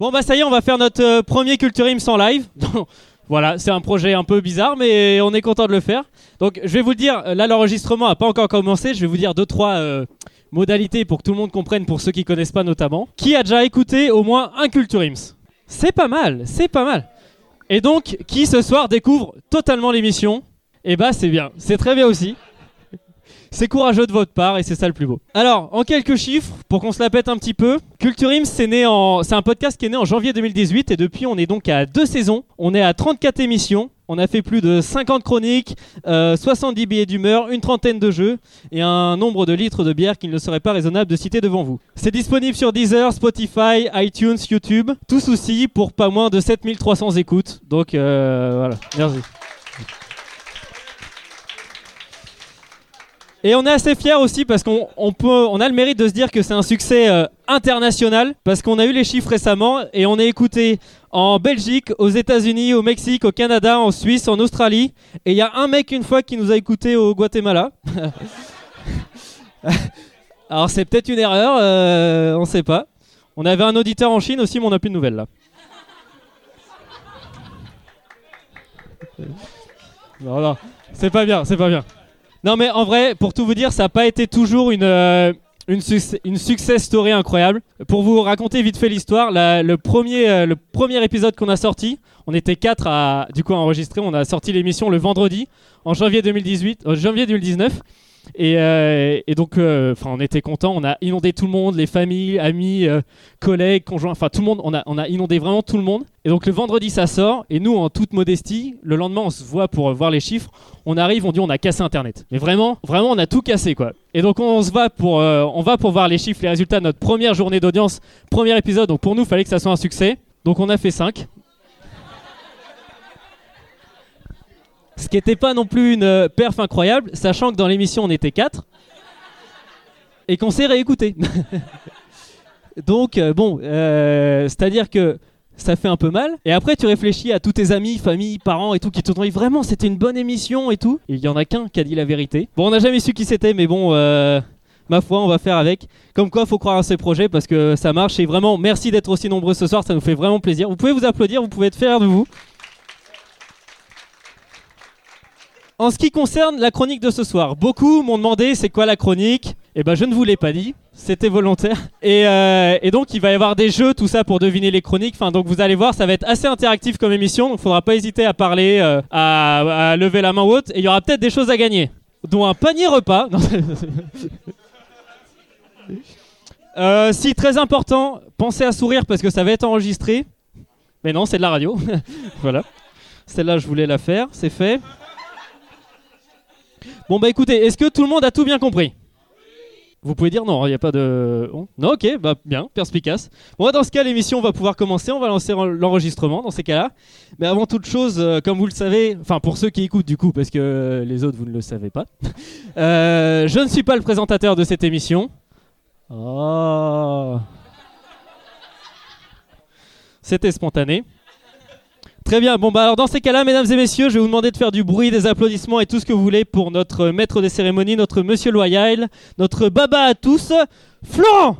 Bon bah ça y est, on va faire notre euh, premier Culture Ims en live. voilà, c'est un projet un peu bizarre, mais on est content de le faire. Donc je vais vous le dire, euh, là l'enregistrement n'a pas encore commencé, je vais vous dire deux trois euh, modalités pour que tout le monde comprenne, pour ceux qui connaissent pas notamment. Qui a déjà écouté au moins un Culture Ims C'est pas mal, c'est pas mal. Et donc, qui ce soir découvre totalement l'émission? Eh bah c'est bien, c'est très bien aussi. C'est courageux de votre part et c'est ça le plus beau. Alors, en quelques chiffres, pour qu'on se la pète un petit peu, Culture c'est né en... c'est un podcast qui est né en janvier 2018 et depuis on est donc à deux saisons. On est à 34 émissions. On a fait plus de 50 chroniques, euh, 70 billets d'humeur, une trentaine de jeux et un nombre de litres de bière qu'il ne serait pas raisonnable de citer devant vous. C'est disponible sur Deezer, Spotify, iTunes, YouTube, tout souci pour pas moins de 7300 écoutes. Donc euh, voilà, merci. Et on est assez fiers aussi parce qu'on on peut, on a le mérite de se dire que c'est un succès euh, international parce qu'on a eu les chiffres récemment et on est écouté en Belgique, aux États-Unis, au Mexique, au Canada, en Suisse, en Australie. Et il y a un mec une fois qui nous a écouté au Guatemala. Alors c'est peut-être une erreur, euh, on sait pas. On avait un auditeur en Chine aussi, mais on n'a plus de nouvelles là. Non, non, c'est pas bien, c'est pas bien. Non, mais en vrai, pour tout vous dire, ça n'a pas été toujours une, euh, une, suc- une success story incroyable. Pour vous raconter vite fait l'histoire, la- le, premier, euh, le premier épisode qu'on a sorti, on était quatre à, du coup, enregistrer. On a sorti l'émission le vendredi, en janvier 2018, euh, janvier 2019. Et, euh, et donc, euh, on était contents. On a inondé tout le monde, les familles, amis, euh, collègues, conjoints, enfin tout le monde. On a, on a inondé vraiment tout le monde. Et donc le vendredi, ça sort. Et nous, en toute modestie, le lendemain, on se voit pour voir les chiffres. On arrive, on dit, on a cassé Internet. Mais vraiment, vraiment, on a tout cassé, quoi. Et donc on se va pour, on va pour voir les chiffres, les résultats de notre première journée d'audience, premier épisode. Donc pour nous, fallait que ça soit un succès. Donc on a fait 5. Ce qui n'était pas non plus une euh, perf incroyable, sachant que dans l'émission on était 4 et qu'on s'est réécouté. Donc euh, bon, euh, c'est-à-dire que ça fait un peu mal. Et après tu réfléchis à tous tes amis, familles, parents et tout qui te disent vraiment c'était une bonne émission et tout. Il y en a qu'un qui a dit la vérité. Bon, on n'a jamais su qui c'était, mais bon. Ma foi, on va faire avec. Comme quoi, faut croire à ces projets parce que ça marche. Et vraiment, merci d'être aussi nombreux ce soir. Ça nous fait vraiment plaisir. Vous pouvez vous applaudir, vous pouvez être fiers de vous. En ce qui concerne la chronique de ce soir, beaucoup m'ont demandé c'est quoi la chronique. Et ben je ne vous l'ai pas dit, c'était volontaire. Et, euh, et donc il va y avoir des jeux, tout ça pour deviner les chroniques. Enfin donc vous allez voir, ça va être assez interactif comme émission. Donc faudra pas hésiter à parler, euh, à, lever la main ou autre. Et il y aura peut-être des choses à gagner, dont un panier repas. Euh, si très important, pensez à sourire parce que ça va être enregistré. Mais non, c'est de la radio. voilà. Celle-là, je voulais la faire, c'est fait. Bon bah écoutez, est-ce que tout le monde a tout bien compris? Vous pouvez dire non, il n'y a pas de... Non, ok, bah bien, perspicace. Bon, dans ce cas, l'émission va pouvoir commencer, on va lancer en- l'enregistrement dans ces cas-là. Mais avant toute chose, euh, comme vous le savez, enfin pour ceux qui écoutent du coup, parce que euh, les autres, vous ne le savez pas, euh, je ne suis pas le présentateur de cette émission. Oh. C'était spontané. Très bien. Bon, bah alors dans ces cas-là, mesdames et messieurs, je vais vous demander de faire du bruit, des applaudissements et tout ce que vous voulez pour notre maître des cérémonies, notre monsieur loyal, notre baba à tous, Florent